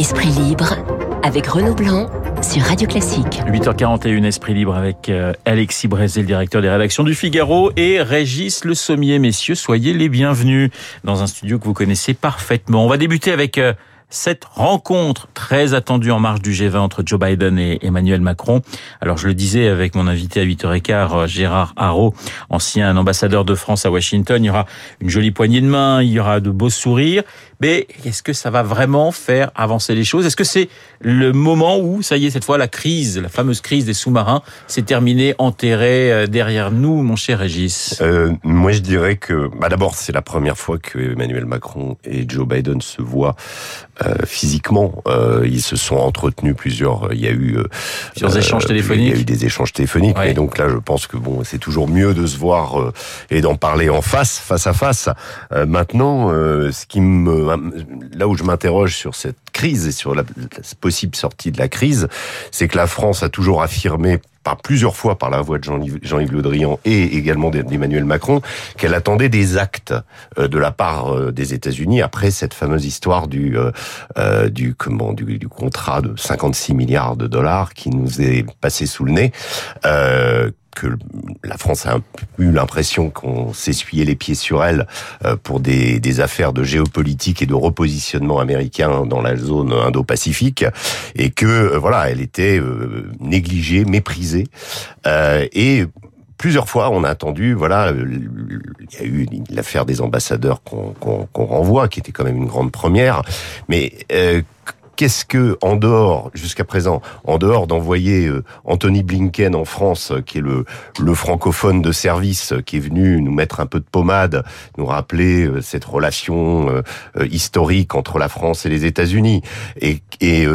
Esprit libre avec Renaud Blanc sur Radio Classique. 8h41, Esprit libre avec euh, Alexis Brézé, le directeur des rédactions du Figaro, et Régis Le Sommier. Messieurs, soyez les bienvenus dans un studio que vous connaissez parfaitement. On va débuter avec euh, cette rencontre très attendue en marge du G20 entre Joe Biden et Emmanuel Macron. Alors je le disais avec mon invité à 8h15, euh, Gérard Haro, ancien ambassadeur de France à Washington, il y aura une jolie poignée de main, il y aura de beaux sourires, mais est-ce que ça va vraiment faire avancer les choses? Est-ce que c'est le moment où, ça y est, cette fois, la crise, la fameuse crise des sous-marins, s'est terminée, enterrée euh, derrière nous, mon cher Régis? Euh, Moi, je dirais que, bah, d'abord, c'est la première fois que Emmanuel Macron et Joe Biden se voient physiquement. Euh, ils se sont entretenus plusieurs. Il y a eu plusieurs échanges téléphoniques. Il y a eu des échanges téléphoniques. Et donc là, je pense que bon, c'est toujours mieux de se voir et d'en parler en face, face à face. maintenant, ce qui me là où je m'interroge sur cette crise et sur la, possible sortie de la crise, c'est que la France a toujours affirmé par plusieurs fois par la voix de Jean-Yves Le Drian et également d'Emmanuel Macron qu'elle attendait des actes euh, de la part euh, des États-Unis après cette fameuse histoire du euh, du comment du, du, contrat de 56 milliards de dollars qui nous est passé sous le nez que la France a eu l'impression qu'on s'essuyait les pieds sur elle euh, pour des, affaires de géopolitique et de repositionnement américain dans la zone Indo-Pacifique et que euh, voilà, elle était euh, négligée, méprisée. Et plusieurs fois, on a attendu, voilà, il y a eu l'affaire des ambassadeurs qu'on renvoie, qui était quand même une grande première, mais qu'est-ce que, en dehors, jusqu'à présent, en dehors d'envoyer euh, Anthony Blinken en France, euh, qui est le, francophone de service, euh, qui est venu nous mettre un peu de pommade, nous rappeler cette relation historique entre la France et les États-Unis, et, et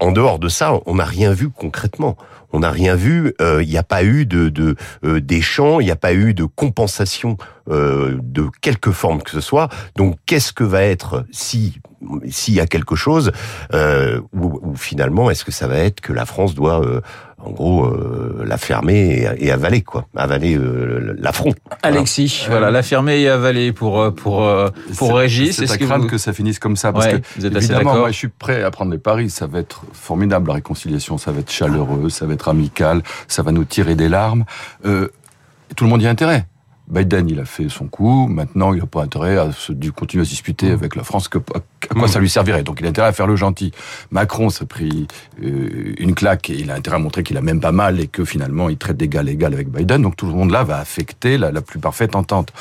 en dehors de ça, on n'a rien vu concrètement. On n'a rien vu. Il n'y a pas eu de d'échange, il n'y a pas eu de compensation de quelque forme que ce soit. Donc, qu'est-ce que va être si s'il y a quelque chose, euh, ou, finalement, est-ce que ça va être que la France doit, euh, en gros, euh, la fermer et, avaler, quoi, avaler euh, l'affront. Alexis, voilà, la fermer et avaler pour pour pour Régis. C'est à craindre que ça finisse comme ça, parce que vous êtes évidemment, moi, je suis prêt à prendre les paris. Ça va être formidable la réconciliation, ça va être chaleureux, ça va être amical, ça va nous tirer des larmes. tout le monde y a intérêt. Biden, il a fait son coup. Maintenant, il n'a pas intérêt à se, continuer à se disputer mmh. avec la France. Que, à quoi mmh. ça lui servirait Donc, il a intérêt à faire le gentil. Macron s'est pris euh, une claque et il a intérêt à montrer qu'il a même pas mal et que finalement, il traite d'égal égal avec Biden. Donc, tout le monde là va affecter la, plus parfaite entente.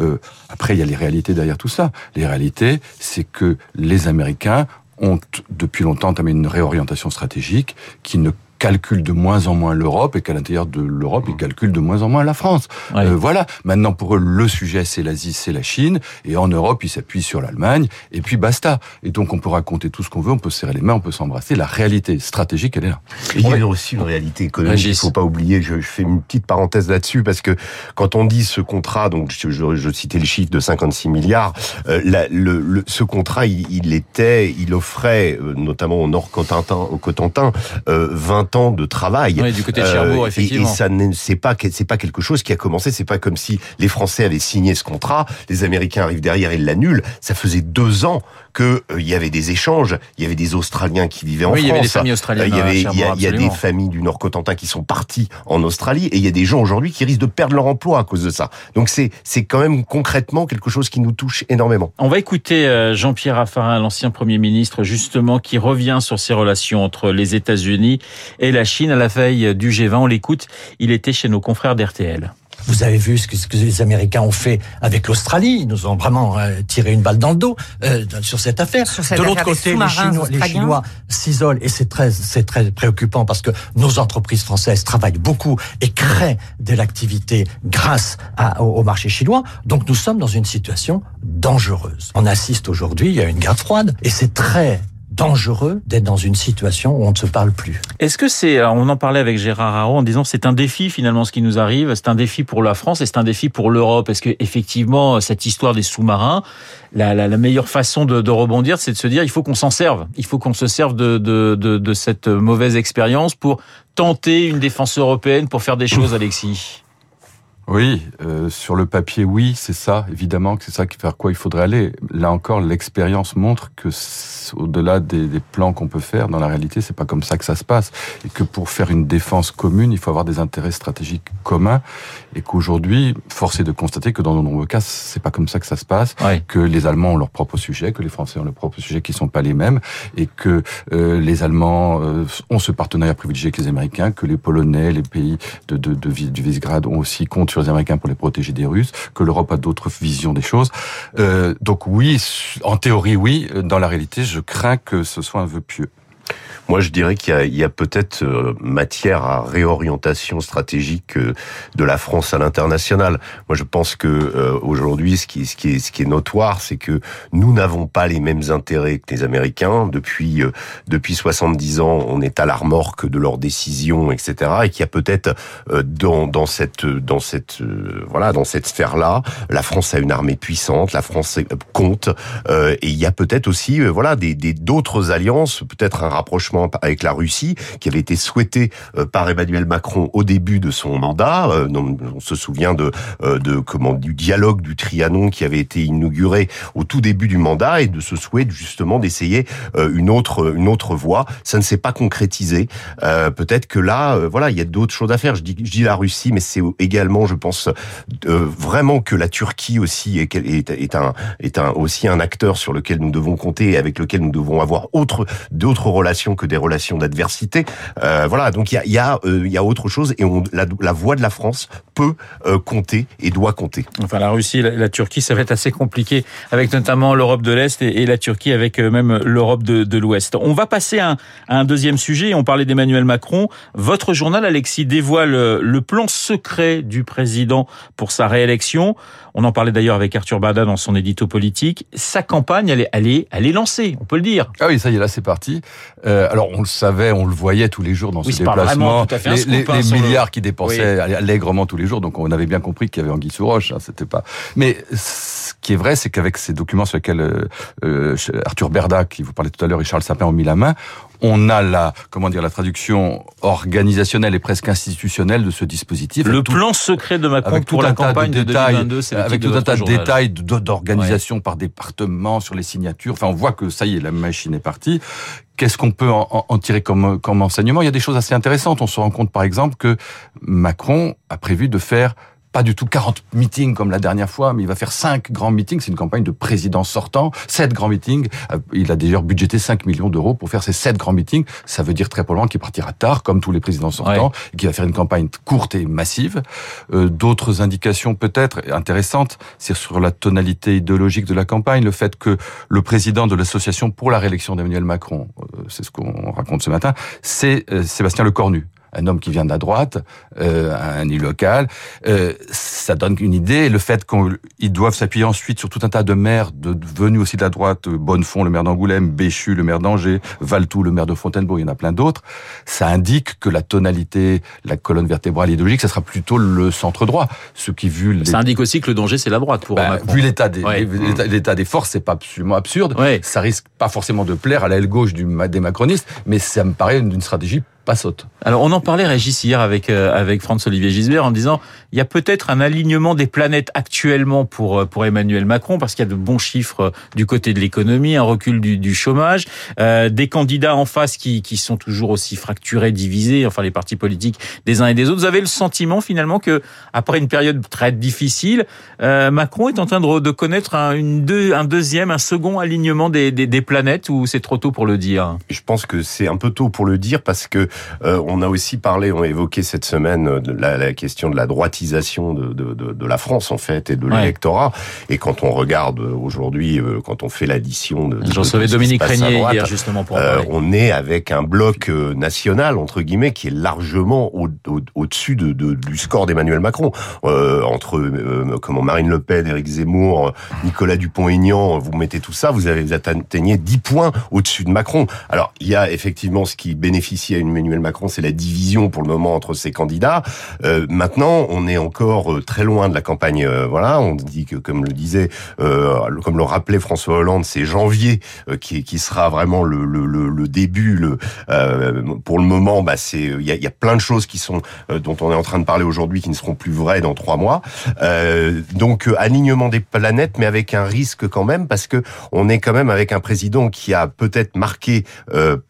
Euh, après, il y a les réalités derrière tout ça. Les réalités, c'est que les Américains ont depuis longtemps entamé une réorientation stratégique qui ne calcule de moins en moins l'Europe et qu'à l'intérieur de l'Europe, ils calculent de moins en moins la France. Euh, voilà. Maintenant, pour eux, le sujet, c'est l'Asie, c'est la Chine. Et en Europe, ils s'appuient sur l'Allemagne. Et puis, basta. Et donc, on peut raconter tout ce qu'on veut, on peut serrer les mains, on peut s'embrasser. La réalité stratégique, elle est là. il y a aussi une réalité économique. Il faut pas oublier. Je, fais une petite parenthèse là-dessus parce que quand on dit ce contrat, donc je, je, citais le chiffre de 56 milliards, euh, le, ce contrat, il, était, il offrait, euh, notamment au Nord-Cotentin, au Cotentin, 20 temps de travail. Oui, du côté de Cherbourg, euh, effectivement. Et, et ça, c'est pas, c'est pas quelque chose qui a commencé. C'est pas comme si les Français avaient signé ce contrat, les Américains arrivent derrière et l'annulent. Ça faisait deux ans qu'il euh, y avait des échanges. Il y avait des Australiens qui vivaient en France. Il y avait des familles australiennes. il y avait, il y a, des familles du Nord-Cotentin qui sont parties en Australie, et il y a des gens aujourd'hui qui risquent de perdre leur emploi à cause de ça. Donc c'est, c'est quand même concrètement quelque chose qui nous touche énormément. On va écouter euh, Jean-Pierre Raffarin, l'ancien Premier ministre, justement, qui revient sur ces relations entre les États-Unis et la Chine à la veille du G20. On l'écoute. Il était chez nos confrères d'RTL. Vous avez vu ce que, ce que, les Américains ont fait avec l'Australie. Ils nous ont vraiment euh, tiré une balle dans le dos euh, sur cette affaire. de l'autre côté, les Chinois, les Chinois s'isolent et c'est très, c'est très préoccupant parce que nos entreprises françaises travaillent beaucoup et créent de l'activité grâce à, au, au marché chinois. Donc nous sommes dans une situation dangereuse. On assiste aujourd'hui, a une guerre froide et c'est très dangereux d'être dans une situation où on ne se parle plus. Est-ce que c'est, on en parlait avec Gérard Haro en disant c'est un défi finalement ce qui nous arrive, c'est un défi pour la France et c'est un défi pour l'Europe. Est-ce que effectivement cette histoire des sous-marins, la, la, la, meilleure façon de, de rebondir, c'est de se dire il faut qu'on s'en serve, il faut qu'on se serve de, de, de, de cette mauvaise expérience pour tenter une défense européenne pour faire des choses, Alexis Oui, euh, sur le papier, oui, c'est ça, évidemment que c'est ça vers quoi il faudrait aller. Là encore, l'expérience montre que au-delà des, des, plans qu'on peut faire, dans la réalité, c'est pas comme ça que ça se passe, et que pour faire une défense commune, il faut avoir des intérêts stratégiques communs, et qu'aujourd'hui, force est de constater que dans de nombreux cas, c'est pas comme ça que ça se passe, que les Allemands ont leur propre sujet, que les Français ont leur propre sujet, qui sont pas les mêmes, et que euh, les Allemands euh, ont ce partenariat privilégié avec les Américains, que les Polonais, les pays de, de, de, du Visegrad ont aussi compte les Américains pour les protéger des Russes, que l'Europe a d'autres visions des choses. Euh, donc oui, en théorie oui, dans la réalité, je crains que ce soit un vœu pieux. Moi, je dirais qu'il y a, a peut-être euh, matière à réorientation stratégique euh, de la France à l'international. Moi, je pense que euh, aujourd'hui, ce qui, ce qui est, ce qui est notoire, c'est que nous n'avons pas les mêmes intérêts que les Américains. Depuis depuis 70 ans, on est à la remorque de leurs décisions, etc. Et qu'il y a peut-être dans dans cette dans cette voilà dans cette sphère-là, la France a une armée puissante, la France compte, et il y a peut-être aussi voilà des d'autres alliances, peut-être un rapprochement avec la Russie, qui avait été souhaité euh, par Emmanuel Macron au début de son mandat. Euh, on se souvient euh, de comment du dialogue du Trianon qui avait été inauguré au tout début du mandat et de ce souhait justement d'essayer une autre une autre voie. Ça ne s'est pas concrétisé. Peut-être que là, voilà, il y a d'autres choses à faire. Je dis, la Russie, mais c'est également, je pense, vraiment que la Turquie aussi est, un est un aussi un acteur sur lequel nous devons compter et avec lequel nous devons avoir autre d'autres relations que des relations d'adversité. Euh, voilà, donc il y a, y, a, euh, y a autre chose et on, la, la voix de la France peut euh, compter et doit compter. Enfin, la Russie, la, la, Turquie, ça va être assez compliqué avec notamment l'Europe de l'Est et, et, la Turquie avec euh, même l'Europe de, de l'Ouest. On va passer à un, à un deuxième sujet. On parlait d'Emmanuel Macron. Votre journal, Alexis, dévoile le plan secret du président pour sa réélection. On en parlait d'ailleurs avec Arthur Bada dans son édito politique. Sa campagne, elle est, elle est, elle est lancée, on peut le dire. Ah oui, ça y est, là c'est parti. Euh, alors on le savait, on le voyait tous les jours dans ses déplacements. les, les, les milliards qu'il dépensait allègrement tous les jours, donc on avait bien compris qu'il y avait Anguille sous roche. Hein, c'était pas. Mais ce qui est vrai, c'est qu'avec ces documents sur lesquels euh, euh Arthur Berda, qui vous parlait tout à l'heure, et Charles Sapin ont mis la main, on a la comment dire la traduction organisationnelle et presque institutionnelle de ce dispositif. Le plan secret de Macron pour la campagne de, 2022, avec tout un tas de détails d'organisation par département sur les signatures. Enfin, on voit que ça y est, la machine est partie. Qu'est-ce qu'on peut en, tirer comme, comme enseignement? Il y a des choses assez intéressantes. On se rend compte, par exemple, que Macron a prévu de faire pas du tout 40 meetings comme la dernière fois, mais il va faire 5 grands meetings. C'est une campagne de président sortant, 7 grands meetings. Euh, il a d'ailleurs budgété 5 millions d'euros pour faire ces 7 grands meetings. Ça veut dire très probablement qu'il partira tard, comme tous les présidents sortants, et qu'il va faire une campagne courte et massive. Euh, D'autres indications peut-être intéressantes, c'est sur la tonalité idéologique de la campagne, le fait que le président de l'association pour la réélection d'Emmanuel Macron, euh, c'est ce qu'on raconte ce matin, c'est euh, Sébastien Lecornu un homme qui vient de la droite, euh, un élu local, euh, ça donne une idée. Le fait qu'ils doivent s'appuyer ensuite sur tout un tas de maires de, venus aussi de la droite, Bonnefond, le maire d'Angoulême, Béchu, le maire d'Angers, Valtou, le maire de Fontainebleau, il y en a plein d'autres, ça indique que la tonalité, la colonne vertébrale idéologique, ça sera plutôt le centre droit. Ce qui vu ça indique aussi que le danger c'est la droite pour bah, Vu l'état des l'état des forces, c'est pas absolument absurde. Ça risque pas forcément de plaire à l'aile gauche du, des macronistes, mais ça me paraît d'une stratégie Alors on en parlait Régis hier avec euh, avec Franz-Olivier Gisbert en disant il y a peut-être un alignement des planètes actuellement pour euh, pour Emmanuel Macron parce qu'il y a de bons chiffres euh, du côté de l'économie, un recul du, du chômage, euh, des candidats en face qui qui sont toujours aussi fracturés, divisés, enfin les partis politiques des uns et des autres. Vous avez le sentiment finalement que après une période très difficile, euh, Macron est en train de, de connaître un, une deux, un deuxième, un second alignement des, des planètes ou c'est trop tôt pour le dire? Je pense que c'est un peu tôt pour le dire parce que euh, on a aussi parlé, on a évoqué cette semaine euh, de la, question de la droitisation de, de, de, de, la France en fait et de l'électorat. Et quand on regarde euh, aujourd'hui, quand on fait l'addition de, j'en savais Dominique Régnier hier justement pour euh, on est avec un bloc national entre guillemets qui est largement au-dessus de, du score d'Emmanuel Macron euh, entre comment Marine Le Pen, Éric Zemmour, Nicolas Dupont-Aignan, vous mettez tout ça, vous avez atteignez 10 points au-dessus de Macron. Alors il y a effectivement ce qui bénéficie à une Macron, c'est la division pour le moment entre ses candidats. Euh, maintenant, on est encore euh, très loin de la campagne. Euh, voilà, on dit que, comme le disait, comme le rappelait François Hollande, c'est janvier qui, sera vraiment le, début. Pour le moment, bah, c'est il y a, y a, plein de choses qui sont dont on est en train de parler aujourd'hui qui ne seront plus vraies dans trois mois. donc alignement des planètes, mais avec un risque quand même parce que on est quand même avec un président qui a peut-être marqué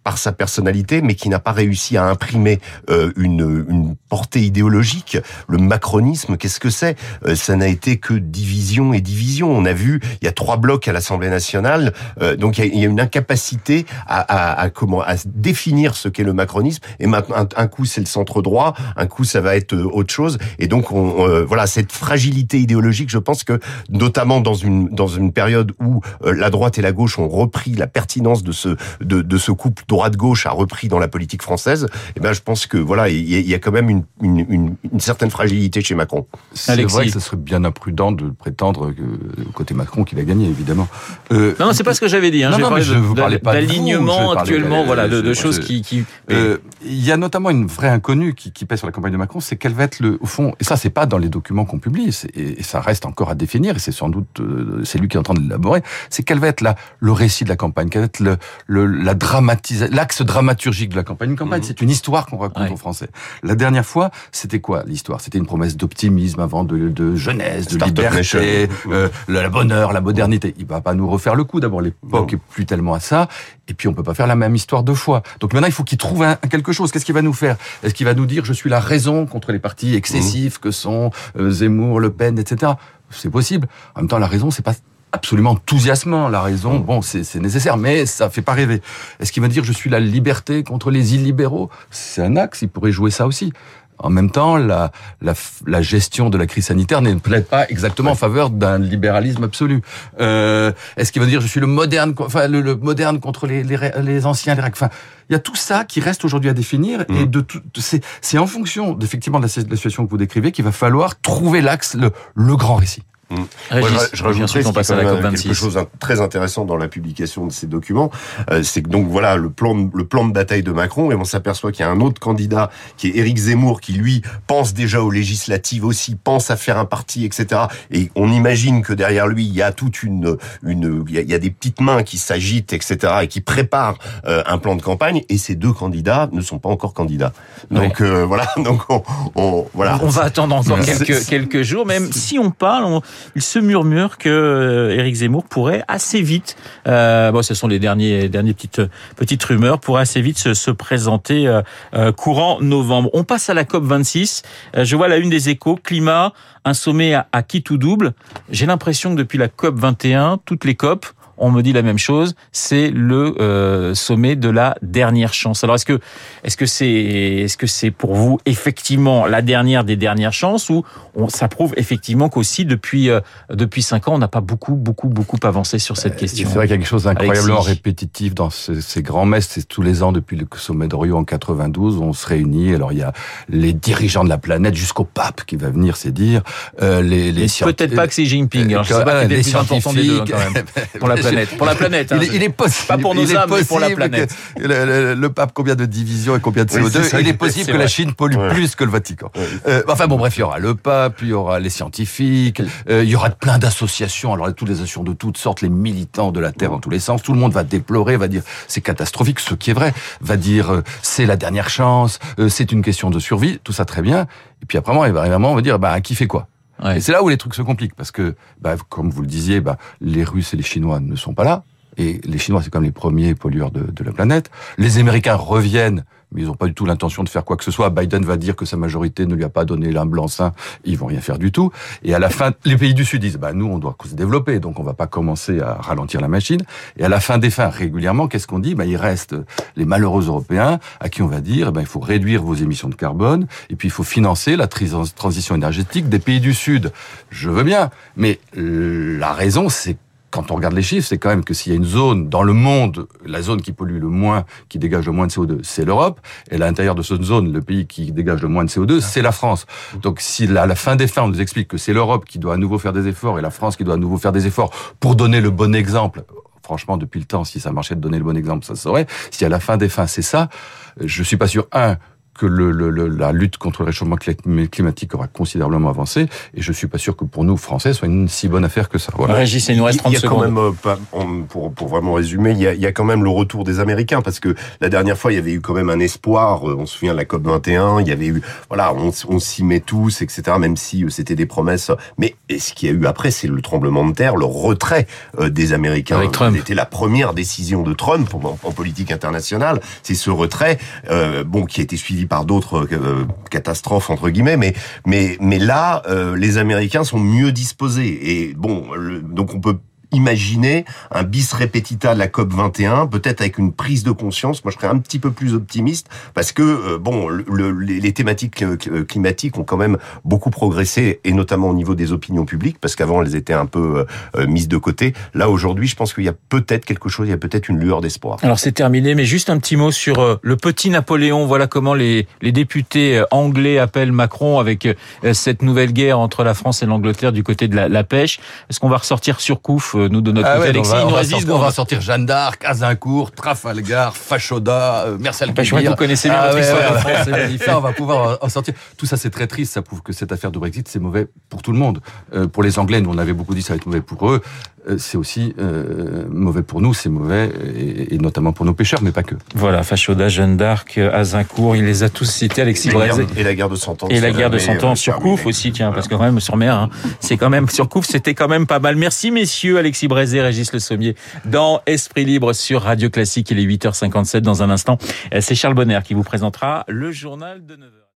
par sa personnalité, mais qui n'a pas réussi à imprimer une, une portée idéologique. Le macronisme, qu'est-ce que c'est? Euh, Ça n'a été que division et division. On a vu, il y a trois blocs à l'Assemblée nationale, euh, donc il y, a, une incapacité à, comment à définir ce qu'est le macronisme. Et maintenant, un, coup c'est le centre droit, un coup ça va être euh, autre chose. Et donc on, voilà cette fragilité idéologique, je pense que notamment dans une dans une période où la droite et la gauche ont repris la pertinence de ce de, de ce couple droite-gauche a repris dans la politique française. Et eh ben je pense que voilà il y, a quand même une, une, une, une certaine fragilité chez Macron. C'est vrai que ce serait bien imprudent de prétendre que côté Macron qu'il a gagné, évidemment. Euh, non, c'est pas ce que j'avais dit. Hein. Non, non, je vous parlais pas d'alignement actuellement, voilà, de, de choses qui. qui... Euh, il y a notamment une vraie inconnue qui, qui pèse sur la campagne de Macron, c'est quelle va être le, au fond, et ça c'est pas dans les documents qu'on publie, et, ça reste encore à définir, et c'est sans doute euh, c'est lui qui est en train de l'élaborer, c'est quel va être la, le récit de la campagne, quel va être le, le la dramatisation, l'axe dramaturgique de la campagne. Une campagne, mhm. c'est une histoire qu'on raconte aux Français. La dernière fois, c'était quoi l'histoire? C'était une promesse d'optimisme avant de, de jeunesse, de liberté, euh, la bonheur, la modernité. Il va pas nous refaire le coup. D'abord, l'époque est plus tellement à ça. Et puis, on peut pas faire la même histoire deux fois. Donc maintenant, il faut qu'il trouve un, quelque chose. Qu'est-ce qu'il va nous faire? Est-ce qu'il va nous dire je suis la raison contre les partis excessifs que sont euh, Zemmour, Le Pen, etc. C'est possible. En même temps, la raison, c'est pas absolument enthousiasmant. La raison, bon, c'est nécessaire, mais ça fait pas rêver. Est-ce qu'il va dire je suis la liberté contre les illibéraux? C'est un axe, il pourrait jouer ça aussi. En même temps, la, la, la gestion de la crise sanitaire ne plaide pas exactement en faveur d'un libéralisme absolu. Euh, Est-ce qu'il va dire je suis le moderne, enfin le, moderne contre les, les, les anciens, les Enfin, il y a tout ça qui reste aujourd'hui à définir et mmh. de tout. C'est en fonction effectivement de la, situation que vous décrivez qu'il va falloir trouver l'axe, le, le grand récit. Mmh. je, je rajouterais qu'on passe à la COP 26. quelque chose de très intéressant dans la publication de ces documents, euh, c'est que donc voilà le plan de, le plan de bataille de Macron et on s'aperçoit qu'il y a un autre candidat qui est Éric Zemmour qui lui pense déjà aux législatives aussi, pense à faire un parti, etc. Et on imagine que derrière lui il y a toute une une il y a, des petites mains qui s'agitent, etc. et qui préparent euh, un plan de campagne. Et ces deux candidats ne sont pas encore candidats. Donc euh, voilà, donc on, on, voilà. On va attendre encore quelques quelques jours, même si on parle. On il se murmure que euh, Éric Zemmour pourrait assez vite, euh, bon, ce sont les derniers dernières petites petites rumeurs, pourrait assez vite se, se présenter euh, euh courant novembre. On passe à la COP 26. Euh, je vois la une des Échos, climat, un sommet à, à qui tout double? J'ai l'impression que depuis la COP 21, toutes les COP on me dit la même chose. C'est le euh, sommet de la dernière chance. Alors est-ce que est-ce que c'est est-ce que c'est pour vous effectivement la dernière des dernières chances ou on, ça prouve effectivement qu'aussi depuis euh, depuis cinq ans on n'a pas beaucoup beaucoup beaucoup avancé sur cette euh, question. C'est vrai qu'il y a quelque chose d'incroyablement répétitif dans ces, ces grands messes. C'est tous les ans depuis le sommet de Rio en 92 on se réunit. Alors il y a les dirigeants de la planète jusqu'au pape qui va venir, c'est dire euh, les, les peut-être pas que c'est Jinping. Alors, je sais pas les scientifiques des deux, quand même. pour la pour la planète. Hein, il, est, possible. Pas pour nos âmes, mais pour la planète. Le, pape, combien de divisions et combien de CO2 Il est possible que la Chine pollue plus que le Vatican. Euh, enfin bon, bref, il y aura le pape, il y aura les scientifiques, euh, il y aura plein d'associations. Alors toutes les associations de toutes sortes, les militants de la Terre dans tous les sens. Tout le monde va déplorer, va dire c'est catastrophique, ce qui est vrai. Va dire euh, c'est la dernière chance, c'est une question de survie. Tout ça très bien. Et puis après, il va vraiment on va dire bah qui fait quoi? Et c'est là où les trucs se compliquent, parce que, bah, comme vous le disiez, bah, les Russes et les Chinois ne sont pas là. Et les Chinois, c'est comme les premiers pollueurs de, de la planète. Les Américains reviennent mais ils n'ont pas du tout l'intention de faire quoi que ce soit. Biden va dire que sa majorité ne lui a pas donné l'un blanc-seing, ils vont rien faire du tout. Et à la fin, les pays du Sud disent, bah nous, on doit se développer, donc on va pas commencer à ralentir la machine. Et à la fin des fins, régulièrement, qu'est-ce qu'on dit? Bah il reste les malheureux Européens à qui on va dire, bah, il faut réduire vos émissions de carbone, et puis il faut financer la transition énergétique des pays du Sud. Je veux bien, mais la raison, c'est quand on regarde les chiffres, c'est quand même que s'il y a une zone dans le monde, la zone qui pollue le moins, qui dégage le moins de CO2, c'est l'Europe. Et à l'intérieur de cette zone, le pays qui dégage le moins de CO2, c'est la France. Donc si à la fin des fins, on nous explique que c'est l'Europe qui doit à nouveau faire des efforts et la France qui doit à nouveau faire des efforts pour donner le bon exemple franchement, depuis le temps, si ça marchait de donner le bon exemple, ça saurait. Si à la fin des fins, c'est ça, je suis pas sûr, un, que le, le, la lutte contre le réchauffement climatique aura considérablement avancé. Et je suis pas sûr que pour nous, Français, soit une si bonne affaire que ça. Voilà. Régis, il nous reste 30 il y a Quand même, euh, pour, pour vraiment résumer, il y, a, il y, a, quand même le retour des Américains parce que la dernière fois, il y avait eu quand même un espoir. Euh, on se souvient de la COP 21. Il y avait eu, voilà, on, on s'y met tous, etc. Même si euh, c'était des promesses. Mais ce qu'il y a eu après, c'est le tremblement de terre, le retrait des Américains. Avec Trump. C'était la première décision de Trump en, en politique internationale. C'est ce retrait, euh, bon, qui a été suivi par d'autres euh, catastrophes entre guillemets, mais mais mais là, euh, les Américains sont mieux disposés. Et bon, donc on peut imaginer un bis repetita de la COP 21, peut-être avec une prise de conscience. Moi, je serais un petit peu plus optimiste parce que euh, bon, le, les, thématiques euh, euh, climatiques ont quand même beaucoup progressé et notamment au niveau des opinions publiques parce qu'avant elles étaient un peu mises de côté. Là aujourd'hui, je pense qu'il y a peut-être quelque chose, il y a peut-être une lueur d'espoir. Alors c'est terminé, mais juste un petit mot sur le petit Napoléon. Voilà comment les, les députés anglais appellent Macron avec cette nouvelle guerre entre la France et l'Angleterre du côté de la, la pêche. Est-ce qu'on va ressortir sur Couf nous de notre ah côté, Alexis, on, va, sortir, on va sortir Jeanne d'Arc, Azincourt, Trafalgar, Fachoda, euh, Marcel que vous connaissez bien ah, notre histoire c'est magnifique. on va pouvoir en sortir. Tout ça, c'est très triste. Ça prouve que cette affaire de Brexit, c'est mauvais pour tout le monde. Euh, pour les Anglais, nous, on avait beaucoup dit ça va être mauvais pour eux. Euh, c'est aussi euh, mauvais pour nous, c'est mauvais, et, et, notamment pour nos pêcheurs, mais pas que. Voilà, Fachoda, Jeanne d'Arc, Azincourt, il les a tous cités, Alexis Brézé. Et la guerre de Cent Ans. Et la guerre de Cent Ans sur Couf aussi, tiens, parce que quand même, sur mer, hein, c'est quand même, sur Couf, c'était quand même pas mal. Merci messieurs, Alexis Brézé, Régis Le Sommier, dans Esprit Libre sur Radio Classique, il est 8h57 dans un instant. C'est Charles Bonner qui vous présentera le journal de 9h.